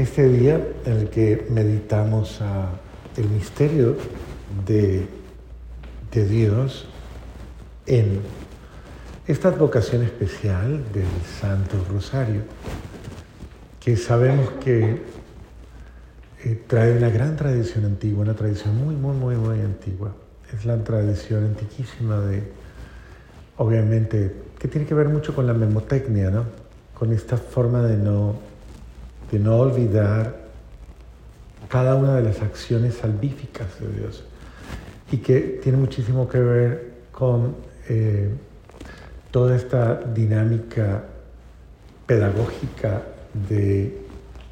este día en el que meditamos el misterio de, Dios en esta advocación especial del Santo Rosario, que sabemos que eh, trae una gran tradición antigua, una tradición muy, muy, muy, muy antigua. Es la tradición antiquísima de, obviamente, que tiene que ver mucho con la memotecnia, ¿no? Con esta forma de no, de no olvidar cada una de las acciones salvíficas de Dios. Y que tiene muchísimo que ver con eh, toda esta dinámica pedagógica de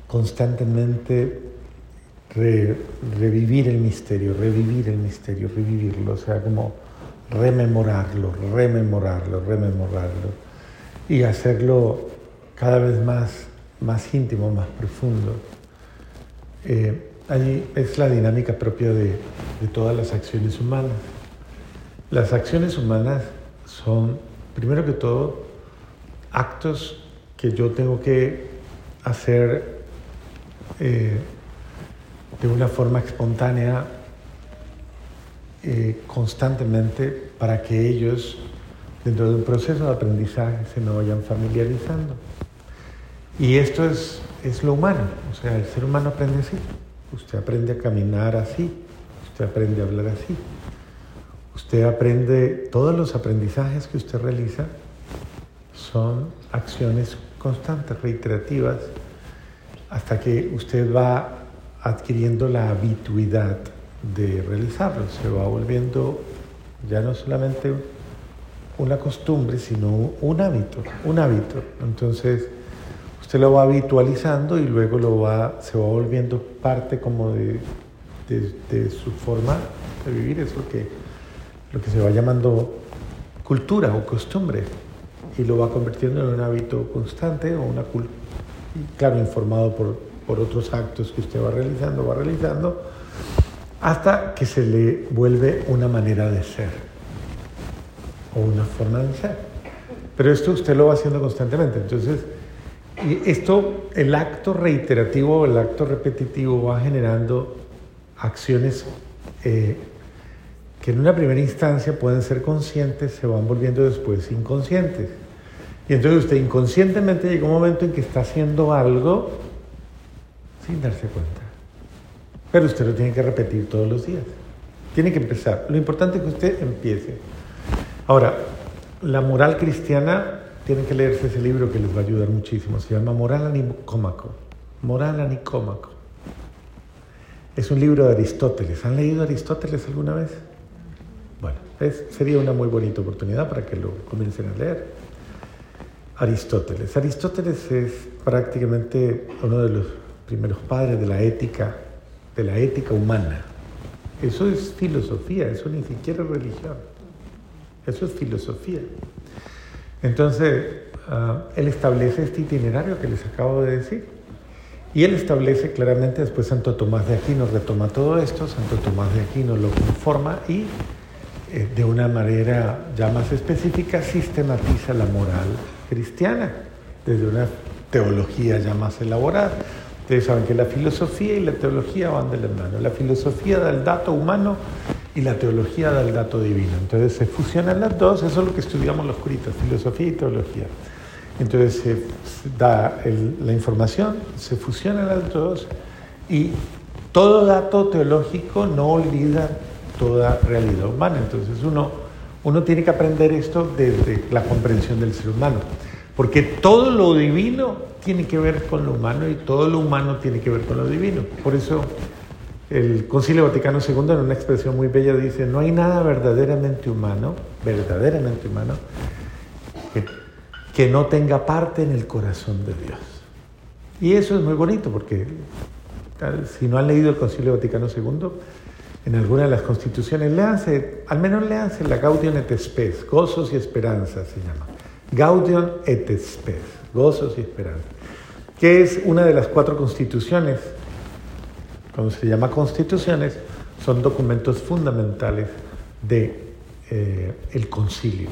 constantemente revivir el misterio, revivir el misterio, revivirlo, o sea, como rememorarlo, rememorarlo, rememorarlo y hacerlo cada vez más, más íntimo, más profundo. Eh, allí es la dinámica propia de, todas las acciones humanas. Las acciones humanas son, primero que todo, actos que yo tengo que hacer eh, de una forma espontánea, eh, constantemente, para que ellos, dentro de un proceso de aprendizaje, se me vayan familiarizando. Y esto es, es lo humano, o sea, el ser humano aprende así. Usted aprende a caminar así, usted aprende a hablar así, usted aprende, todos los aprendizajes que usted realiza son acciones constantes, reiterativas, hasta que usted va adquiriendo la habituidad de realizarlo, se va volviendo ya no solamente una costumbre, sino un hábito, un hábito. Entonces, usted lo va habitualizando y luego lo va, se va volviendo parte como de, de, su forma de vivir, es lo que, lo que se va llamando cultura o costumbre y lo va convirtiendo en un hábito constante o una claro, informado por, por otros actos que usted va realizando, va realizando, hasta que se le vuelve una manera de ser o una forma de ser. Pero esto usted lo va haciendo constantemente. Entonces, esto, el acto reiterativo, el acto repetitivo va generando acciones eh, que en una primera instancia pueden ser conscientes, se van volviendo después inconscientes. Y entonces usted inconscientemente llega un momento en que está haciendo algo sin darse cuenta. Pero usted lo tiene que repetir todos los días. Tiene que empezar. Lo importante es que usted empiece. Ahora, la moral cristiana, tiene que leerse ese libro que les va a ayudar muchísimo. Se llama Moral Anicómaco. Moral Anicómaco. Es un libro de Aristóteles. ¿Han leído Aristóteles alguna vez? Bueno, sería una muy bonita oportunidad para que lo comiencen a leer. Aristóteles. Aristóteles es prácticamente uno de los primeros padres de la ética, de la ética humana. Eso es filosofía, eso ni siquiera es religión. Eso es filosofía. Entonces, ah, él establece este itinerario que les acabo de decir. Y él establece claramente, después Santo Tomás de Aquino retoma todo esto, Santo Tomás de Aquino lo conforma y eh, de una manera ya más específica sistematiza la moral cristiana, desde una teología ya más elaborada. Ustedes saben que la filosofía y la teología van de la mano. La filosofía da el dato humano y la teología da el dato divino. Entonces se fusionan las dos, eso es lo que estudiamos los curitas, filosofía y teología. Entonces se da la información, se fusionan las dos y todo dato teológico no olvida toda realidad humana. Entonces uno, uno tiene que aprender esto desde la comprensión del ser humano. Porque todo lo divino tiene que ver con lo humano y todo lo humano tiene que ver con lo divino. Por eso el Concilio Vaticano II en una expresión muy bella dice, no hay nada verdaderamente humano, verdaderamente humano, que, no tenga parte en el corazón de Dios. Y eso es muy bonito porque si no han leído el Concilio Vaticano II, en alguna de las constituciones, léanse, al menos léanse la Gaudium et Spes, gozos y esperanzas se llama. Gaudium et Spes, gozos y esperanza, que es una de las cuatro constituciones. Cuando se llama constituciones, son documentos fundamentales de eh, el concilio.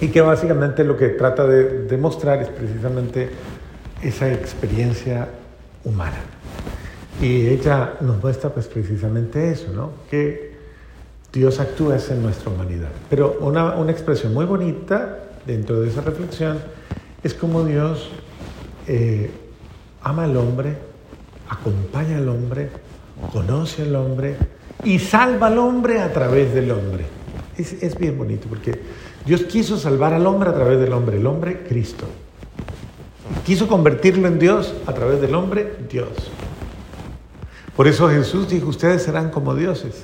Y que básicamente lo que trata de demostrar es precisamente esa experiencia humana. Y ella nos muestra pues precisamente eso, ¿no? Que Dios actúa en nuestra humanidad. Pero una, una expresión muy bonita dentro de esa reflexión es como Dios eh, ama al hombre, acompaña al hombre, conoce al hombre y salva al hombre a través del hombre. Es, bien bonito porque Dios quiso salvar al hombre a través del hombre, el hombre Cristo. Quiso convertirlo en Dios a través del hombre Dios. Por eso Jesús dijo, ustedes serán como dioses.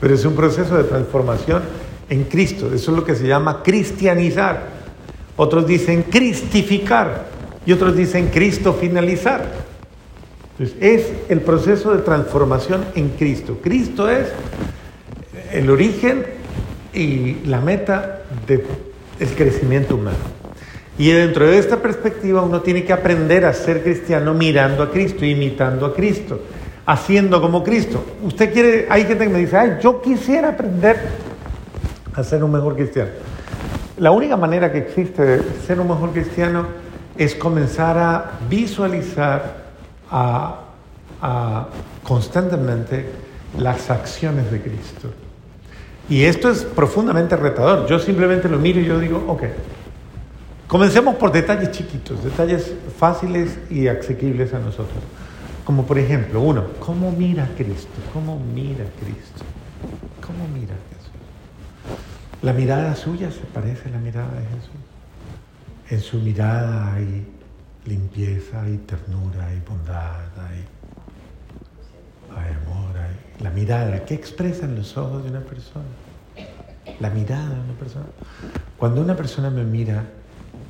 Pero es un proceso de transformación en Cristo. Eso es lo que se llama cristianizar. Otros dicen cristificar y otros dicen Cristo finalizar. Entonces, es el proceso de transformación en Cristo. Cristo es el origen y la meta del crecimiento humano. Y dentro de esta perspectiva uno tiene que aprender a ser cristiano mirando a Cristo, imitando a Cristo, haciendo como Cristo. Usted quiere, hay gente que me dice, ay, yo quisiera aprender a ser un mejor cristiano. La única manera que existe de ser un mejor cristiano es comenzar a visualizar a, constantemente las acciones de Cristo. Y esto es profundamente retador. Yo simplemente lo miro y yo digo, ok, comencemos por detalles chiquitos, detalles fáciles y asequibles a nosotros. Como por ejemplo, uno, ¿cómo mira Cristo? ¿Cómo mira Cristo? ¿Cómo mira Jesús? La mirada suya se parece a la mirada de Jesús. En su mirada hay limpieza, hay ternura, hay bondad, hay, amor, hay la mirada. ¿Qué expresan los ojos de una persona? La mirada de una persona. Cuando una persona me mira,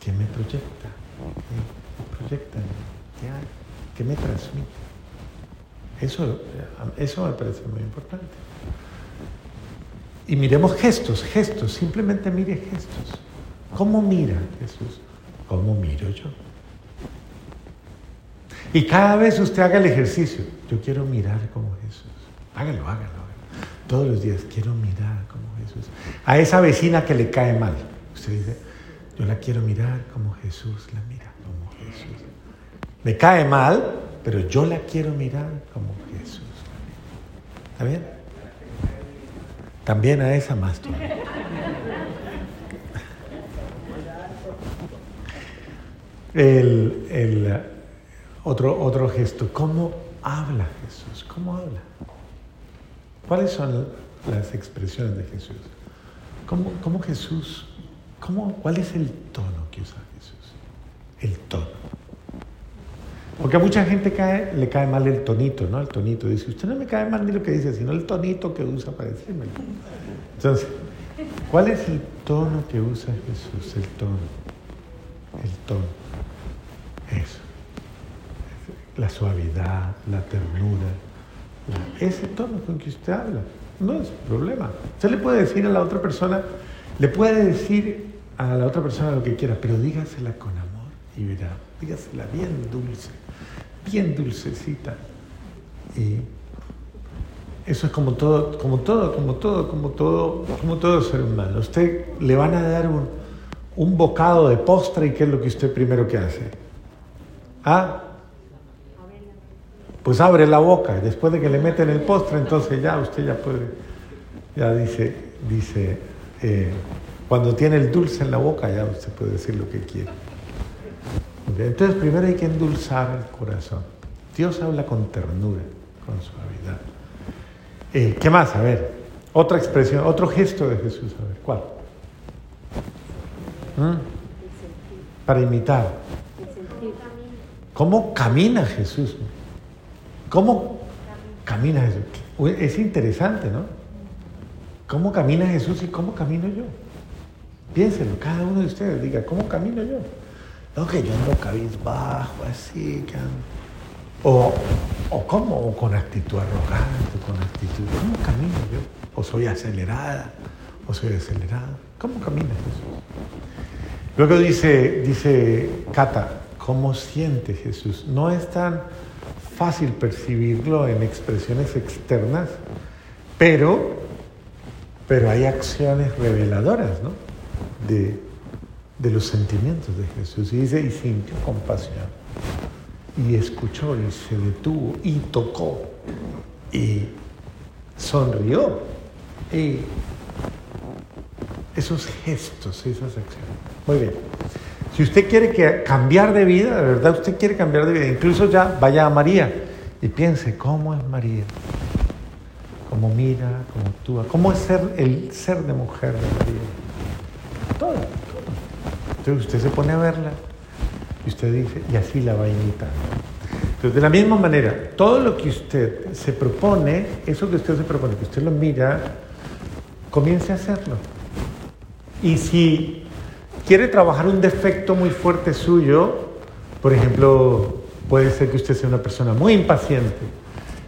¿qué me proyecta? ¿Qué proyecta? ¿Qué hay? ¿Qué me transmite? Eso, eso me parece muy importante. Y miremos gestos, gestos, simplemente mire gestos. ¿Cómo mira Jesús? ¿Cómo miro yo? Y cada vez usted haga el ejercicio. Yo quiero mirar como Jesús. Hágalo, hágalo, hágalo. Todos los días quiero mirar como Jesús. A esa vecina que le cae mal. Usted dice, yo la quiero mirar como Jesús la mira, como Jesús. Me cae mal, pero yo la quiero mirar como Jesús. ¿Está bien? También a esa más El, el, otro, otro gesto, ¿cómo habla Jesús? ¿Cómo habla? ¿Cuáles son las expresiones de Jesús? ¿Cómo, cómo Jesús, cómo, cuál es el tono que usa Jesús? El tono. Porque a mucha gente le cae mal el tonito, ¿no? El tonito. Dice, usted no me cae mal ni lo que dice, sino el tonito que usa para decirme. Entonces, ¿cuál es el tono que usa Jesús? El tono. El tono. Eso la suavidad, la ternura, ese tono con que usted habla. No es problema. Usted le puede decir a la otra persona, le puede decir a la otra persona lo que quiera, pero dígasela con amor y verá, dígasela bien dulce, bien dulcecita. Y eso es como todo, como todo, como todo, como todo, como todo ser humano. Usted le van a dar un, un bocado de postre y ¿qué es lo que usted primero que hace? Ah, pues abre la boca. Después de que le meten el postre, entonces ya usted ya puede, ya dice, dice, eh, cuando tiene el dulce en la boca, ya usted puede decir lo que quiere. Entonces primero hay que endulzar el corazón. Dios habla con ternura, con suavidad. Eh, ¿Qué más? A ver, otra expresión, otro gesto de Jesús. A ver, ¿cuál? ¿Mm? Para imitar. ¿Cómo camina Jesús? ¿Cómo camina Jesús? Es interesante, ¿no? ¿Cómo camina Jesús y cómo camino yo? Piénsenlo, cada uno de ustedes diga, ¿cómo camino yo? No, que yo ando cabizbajo, así, que O, o cómo, o con actitud arrogante, con actitud, ¿cómo camino yo? O soy acelerada, o soy acelerada. ¿Cómo camina Jesús? Luego dice, dice Cata, ¿cómo siente Jesús? No es tan fácil percibirlo en expresiones externas, pero, pero hay acciones reveladoras ¿no? de, de los sentimientos de Jesús. Y dice, y sintió compasión. y escuchó y se detuvo y tocó y sonrió. Y esos gestos, esas acciones. Muy bien. Si usted quiere cambiar de vida, de verdad usted quiere cambiar de vida, incluso ya vaya a María y piense, ¿cómo es María? ¿Cómo mira? ¿Cómo actúa? ¿Cómo es el ser de mujer de María? Todo, todo. Entonces usted se pone a verla y usted dice, y así la va a imitar. Entonces, de la misma manera, todo lo que usted se propone, eso que usted se propone, que usted lo mira, comience a hacerlo. Y si quiere trabajar un defecto muy fuerte suyo, por ejemplo, puede ser que usted sea una persona muy impaciente.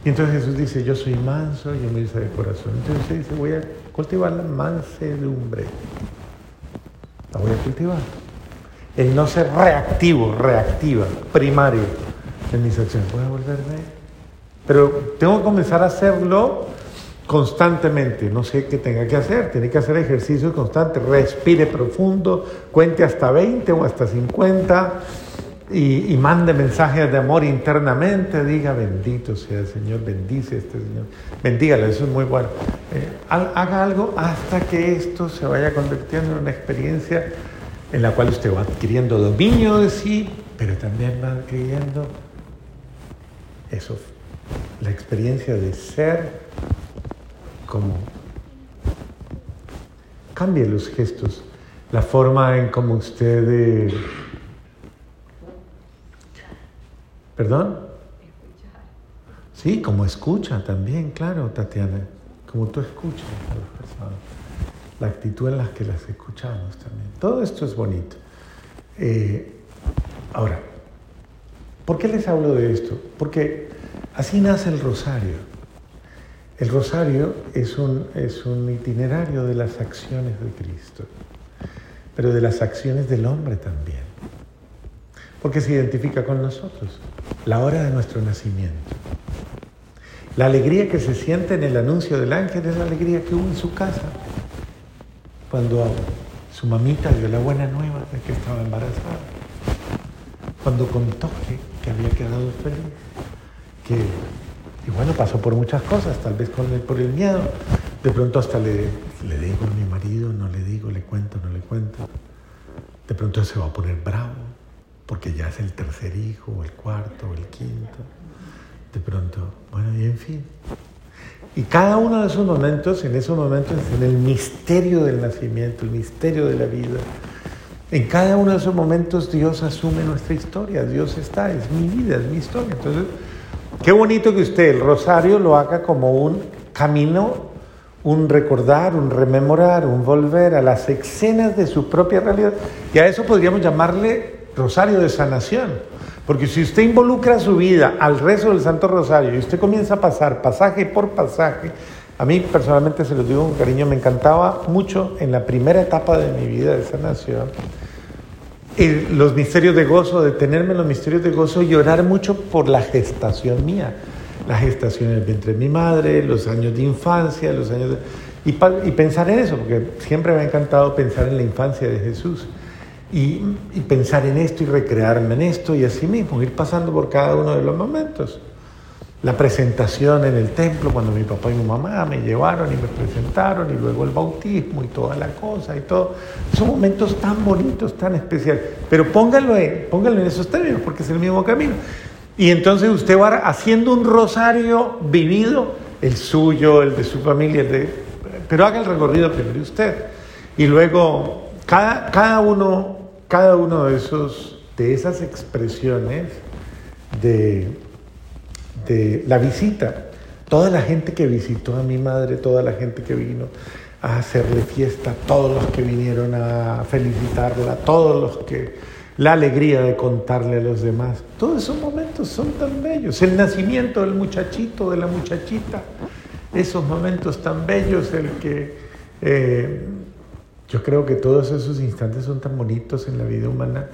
Y entonces Jesús dice, yo soy manso y humilde de corazón. Entonces usted dice, voy a cultivar la mansedumbre. La voy a cultivar. El no ser reactivo, reactiva, primario en mis acciones. Voy a volverme. Pero tengo que comenzar a hacerlo constantemente. No sé qué tenga que hacer. Tiene que hacer ejercicio constante. Respire profundo, cuente hasta 20 o hasta 50 y, mande mensajes de amor internamente. Diga, bendito sea el Señor, bendice a este Señor. Bendígalo, eso es muy bueno. Eh, haga algo hasta que esto se vaya convirtiendo en una experiencia en la cual usted va adquiriendo dominio de sí, pero también va adquiriendo eso, la experiencia de ser como cambie los gestos, la forma en cómo usted... Eh, ¿Perdón? Sí, como escucha también, claro, Tatiana, como tú escuchas a las personas, la actitud en la que las escuchamos también. Todo esto es bonito. Eh, ahora, ¿por qué les hablo de esto? Porque así nace el rosario. El rosario es un, es un itinerario de las acciones de Cristo, pero de las acciones del hombre también, porque se identifica con nosotros, la hora de nuestro nacimiento. La alegría que se siente en el anuncio del ángel es la alegría que hubo en su casa cuando su mamita dio la buena nueva de que estaba embarazada, cuando contó que, que había quedado feliz, que y bueno, pasó por muchas cosas, tal vez con por el miedo. De pronto hasta le, le digo a mi marido, no le digo, le cuento, no le cuento. De pronto se va a poner bravo, porque ya es el tercer hijo, el cuarto, el quinto. De pronto, bueno, y en fin. Y cada uno de esos momentos, en esos momentos, en el misterio del nacimiento, el misterio de la vida, en cada uno de esos momentos Dios asume nuestra historia, Dios está, es mi vida, es mi historia. Entonces, Qué bonito que usted el rosario lo haga como un camino, un recordar, un rememorar, un volver a las escenas de su propia realidad. Y a eso podríamos llamarle rosario de sanación. Porque si usted involucra su vida al rezo del Santo Rosario y usted comienza a pasar pasaje por pasaje, a mí personalmente se lo digo con cariño, me encantaba mucho en la primera etapa de mi vida de sanación los misterios de gozo, detenerme en los misterios de gozo y llorar mucho por la gestación mía, la gestación en vientre de mi madre, los años de infancia, los años y, pensar en eso, porque siempre me ha encantado pensar en la infancia de Jesús y, y pensar en esto y recrearme en esto y así mismo, ir pasando por cada uno de los momentos la presentación en el templo cuando mi papá y mi mamá me llevaron y me presentaron y luego el bautismo y toda la cosa y todo. Son momentos tan bonitos, tan especiales. Pero póngalo en, póngalo en esos términos porque es el mismo camino. Y entonces usted va haciendo un rosario vivido, el suyo, el de su familia, el de, pero haga el recorrido primero usted. Y luego cada, cada, uno, cada uno de, esos, de esas expresiones de la visita. Toda la gente que visitó a mi madre, toda la gente que vino a hacerle fiesta, todos los que vinieron a felicitarla, todos los que la alegría de contarle a los demás. Todos esos momentos son tan bellos. El nacimiento del muchachito, de la muchachita, esos momentos tan bellos, el que eh, yo creo que todos esos instantes son tan bonitos en la vida humana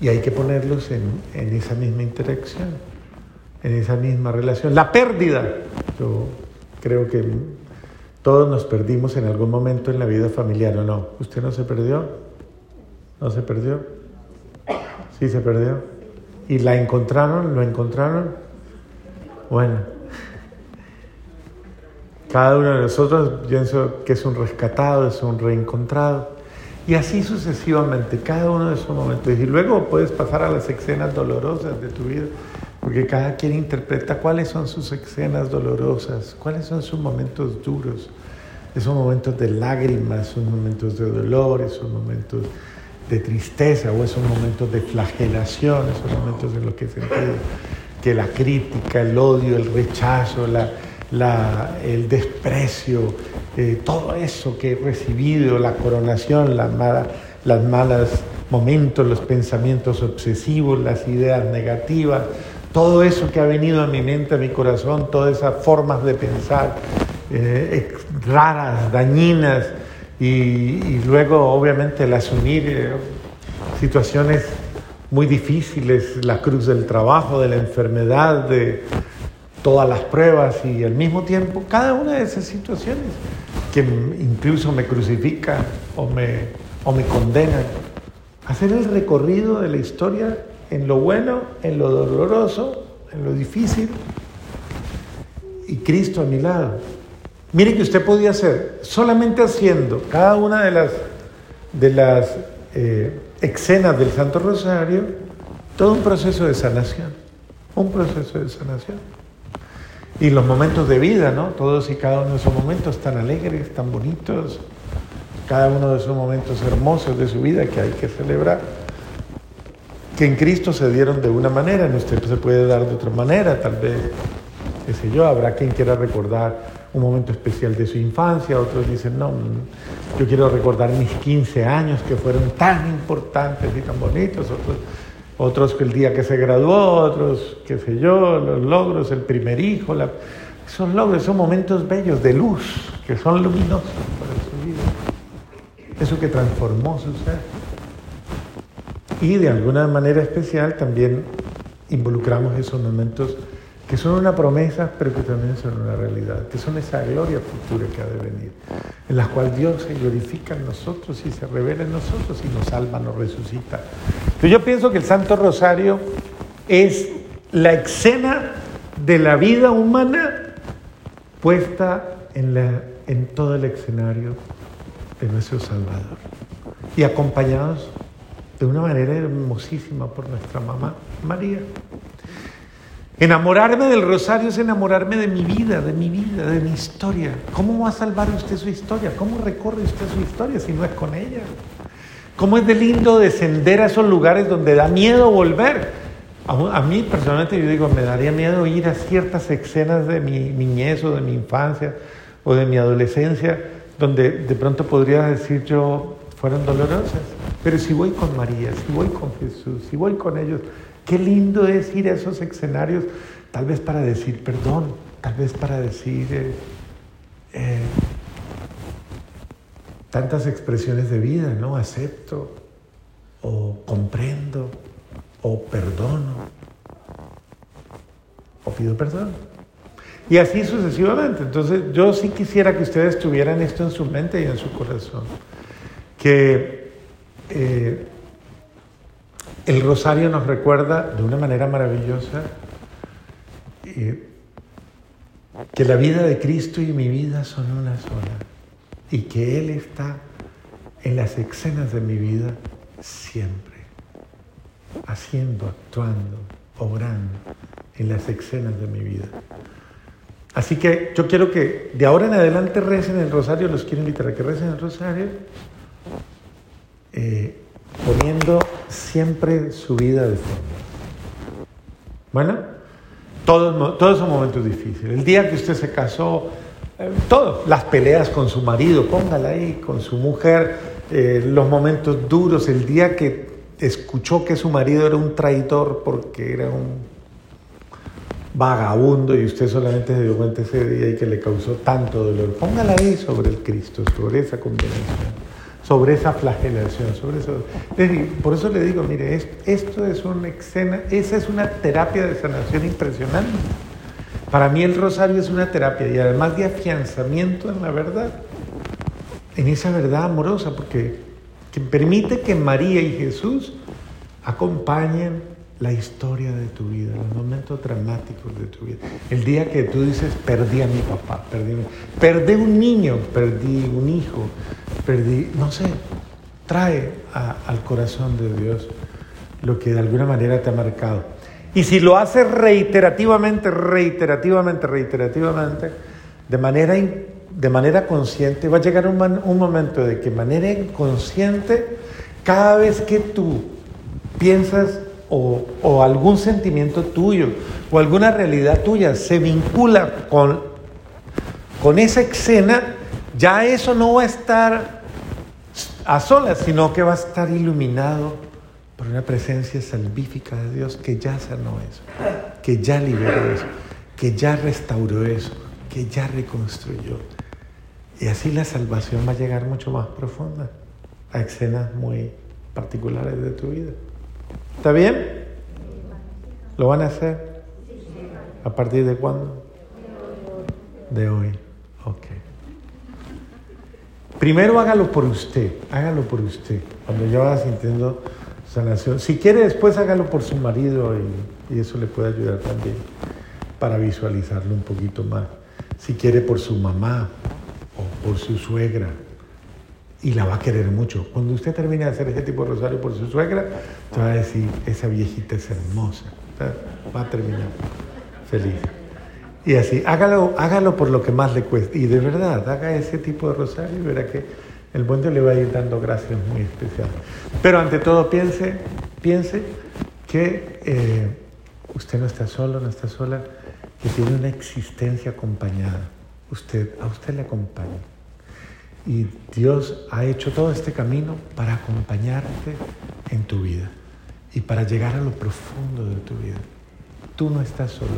y hay que ponerlos en, en esa misma interacción en esa misma relación. La pérdida, yo creo que todos nos perdimos en algún momento en la vida familiar, ¿o no? ¿Usted no se perdió? ¿No se perdió? ¿Sí se perdió? y la encontraron, lo encontraron. Bueno, cada uno de nosotros pienso que es un rescatado, es un reencontrado. Y así sucesivamente, cada uno de esos momentos. Y luego puedes pasar a las escenas dolorosas de tu vida, porque cada quien interpreta cuáles son sus escenas dolorosas, cuáles son sus momentos duros, esos momentos de lágrimas, esos momentos de dolor, esos momentos de tristeza o esos momentos de flagelación, esos momentos en los que sentido que la crítica, el odio, el rechazo, el desprecio, eh, todo eso que he recibido, la coronación, las malas, las malas momentos, los pensamientos obsesivos, las ideas negativas, todo eso que ha venido a mi mente, a mi corazón, todas esas formas de pensar eh, raras, dañinas, y, luego obviamente el asumir eh, situaciones muy difíciles, la cruz del trabajo, de la enfermedad, de todas las pruebas y al mismo tiempo cada una de esas situaciones que incluso me crucifican o me, o me condenan. Hacer el recorrido de la historia en lo bueno, en lo doloroso, en lo difícil y Cristo a mi lado. Mire que usted podía hacer, solamente haciendo cada una de las, de las eh, escenas del Santo Rosario, todo un proceso de sanación, un proceso de sanación. Y los momentos de vida, ¿no? Todos y cada uno de esos momentos tan alegres, tan bonitos, cada uno de esos momentos hermosos de su vida que hay que celebrar, que en Cristo se dieron de una manera, en usted se puede dar de otra manera, tal vez, qué sé yo, habrá quien quiera recordar un momento especial de su infancia, otros dicen, no, yo quiero recordar mis 15 años que fueron tan importantes y tan bonitos, otros, otros el día que se graduó, otros, qué sé yo, los logros, el primer hijo, la, esos logros, son momentos bellos de luz, que son luminosos para su vida, eso que transformó su ser. Y de alguna manera especial también involucramos esos momentos que son una promesa, pero que también son una realidad, que son esa gloria futura que ha de venir, en la cual Dios se glorifica en nosotros y se revela en nosotros y nos salva, nos resucita. Pero yo pienso que el Santo Rosario es la escena de la vida humana puesta en, la, en todo el escenario de nuestro Salvador y acompañados de una manera hermosísima por nuestra mamá María. Enamorarme del rosario es enamorarme de mi vida, de mi vida, de mi historia. ¿Cómo va a salvar usted su historia? ¿Cómo recorre usted su historia si no es con ella? ¿Cómo es de lindo descender a esos lugares donde da miedo volver? A, mí personalmente yo digo, me daría miedo ir a ciertas escenas de mi niñez o de mi infancia o de mi adolescencia donde de pronto podría decir yo fueron dolorosas. Pero si voy con María, si voy con Jesús, si voy con ellos, Qué lindo es ir a esos escenarios, tal vez para decir perdón, tal vez para decir eh, eh, tantas expresiones de vida, ¿no? Acepto, o comprendo, o perdono, o pido perdón. Y así sucesivamente. Entonces yo sí quisiera que ustedes tuvieran esto en su mente y en su corazón. Que eh, el rosario nos recuerda de una manera maravillosa eh, que la vida de Cristo y mi vida son una sola y que Él está en las escenas de mi vida siempre, haciendo, actuando, obrando en las escenas de mi vida. Así que yo quiero que de ahora en adelante recen el rosario, los quiero invitar a que recen el rosario. Eh, poniendo siempre su vida de fondo. Bueno, todos, todos son momentos difíciles. El día que usted se casó, eh, las peleas con su marido, póngala ahí, con su mujer, eh, los momentos duros, el día que escuchó que su marido era un traidor porque era un vagabundo y usted solamente se dio cuenta ese día y que le causó tanto dolor. Póngala ahí sobre el Cristo, sobre esa combinación sobre esa flagelación, sobre eso. Por eso le digo, mire, esto es una escena, esa es una terapia de sanación impresionante. Para mí el rosario es una terapia y además de afianzamiento en la verdad, en esa verdad amorosa, porque que permite que María y Jesús acompañen la historia de tu vida, los momentos dramáticos de tu vida. El día que tú dices, perdí a mi papá, perdí, perdí un niño, perdí un hijo, perdí, no sé, trae al corazón de Dios lo que de alguna manera te ha marcado. Y si lo haces reiterativamente, reiterativamente, reiterativamente, de manera, de manera consciente, va a llegar un, un momento de que de manera inconsciente, cada vez que tú piensas o, algún sentimiento tuyo o alguna realidad tuya se vincula con, con esa escena, ya eso no va a estar a solas, sino que va a estar iluminado por una presencia salvífica de Dios que ya sanó eso, que ya liberó eso, que ya restauró eso, que ya reconstruyó. Y así la salvación va a llegar mucho más profunda a escenas muy particulares de tu vida. ¿Está bien? ¿Lo van a hacer? ¿A partir de cuándo? De hoy. Ok. Primero hágalo por usted, hágalo por usted. Cuando ya va sintiendo sanación. Si quiere después hágalo por su marido y, y eso le puede ayudar también para visualizarlo un poquito más. Si quiere por su mamá o por su suegra, y la va a querer mucho. Cuando usted termine de hacer ese tipo de rosario por su suegra, te va a decir, esa viejita es hermosa. Va a terminar feliz. Y así, hágalo, hágalo por lo que más le cueste. Y de verdad, haga ese tipo de rosario y verá que el buen Dios le va a ir dando gracias muy especiales. Pero ante todo, piense, piense que eh, usted no está solo, no está sola, que tiene una existencia acompañada. Usted, a usted le acompaña. Y Dios ha hecho todo este camino para acompañarte en tu vida y para llegar a lo profundo de tu vida. Tú no estás solo.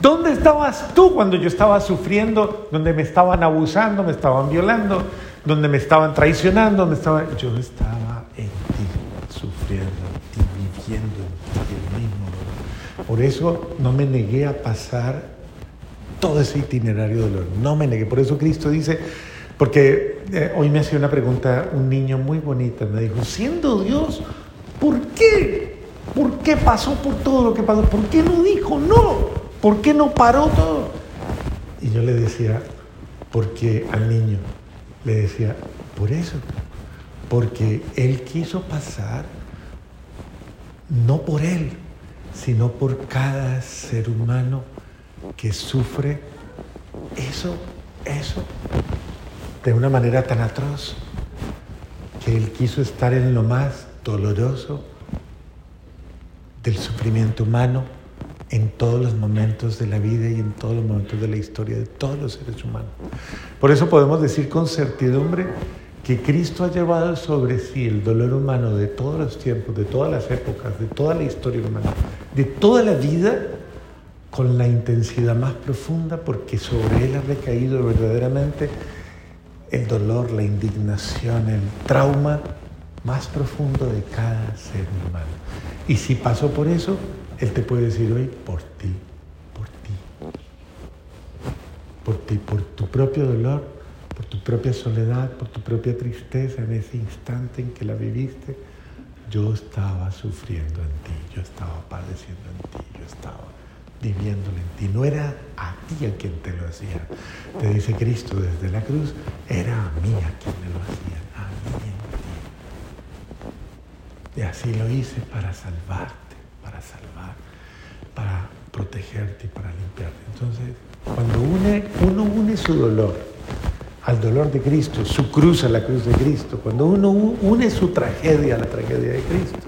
¿Dónde estabas tú cuando yo estaba sufriendo, donde me estaban abusando, me estaban violando, donde me estaban traicionando, estaba... Yo estaba en ti, sufriendo y viviendo en ti el mismo Por eso no me negué a pasar todo ese itinerario de dolor. No me negué. Por eso Cristo dice, porque eh, hoy me hacía una pregunta un niño muy bonita, me dijo, siendo Dios, ¿por qué? ¿Por qué pasó por todo lo que pasó? ¿Por qué no dijo no? ¿Por qué no paró todo? Y yo le decía, porque al niño, le decía, por eso, porque él quiso pasar no por él, sino por cada ser humano que sufre eso, eso de una manera tan atroz que Él quiso estar en lo más doloroso del sufrimiento humano en todos los momentos de la vida y en todos los momentos de la historia de todos los seres humanos. Por eso podemos decir con certidumbre que Cristo ha llevado sobre sí el dolor humano de todos los tiempos, de todas las épocas, de toda la historia humana, de toda la vida, con la intensidad más profunda, porque sobre Él ha recaído verdaderamente el dolor, la indignación, el trauma más profundo de cada ser humano. Y si pasó por eso, Él te puede decir hoy, por ti, por ti, por ti, por tu propio dolor, por tu propia soledad, por tu propia tristeza en ese instante en que la viviste, yo estaba sufriendo en ti, yo estaba padeciendo en ti, yo estaba viviéndolo en ti. No era a ti a quien te lo hacía. Te dice Cristo desde la cruz, era a mí a quien me lo hacía, a mí en ti. Y así lo hice para salvarte, para salvar, para protegerte y para limpiarte. Entonces, cuando uno une su dolor al dolor de Cristo, su cruz a la cruz de Cristo, cuando uno une su tragedia a la tragedia de Cristo,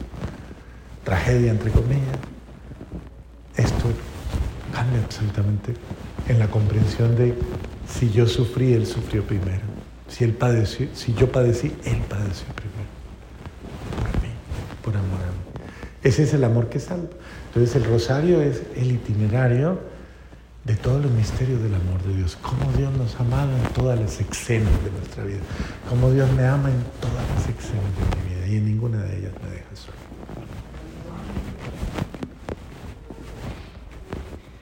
tragedia entre comillas, absolutamente en la comprensión de si yo sufrí, Él sufrió primero. Si, él padeció, si yo padecí, Él padeció primero. Por mí, por amor a mí. Ese es el amor que salva. Entonces el rosario es el itinerario de todos los misterios del amor de Dios. Cómo Dios nos ha amado en todas las escenas de nuestra vida. Cómo Dios me ama en todas las escenas de mi vida y en ninguna de ellas me deja solo.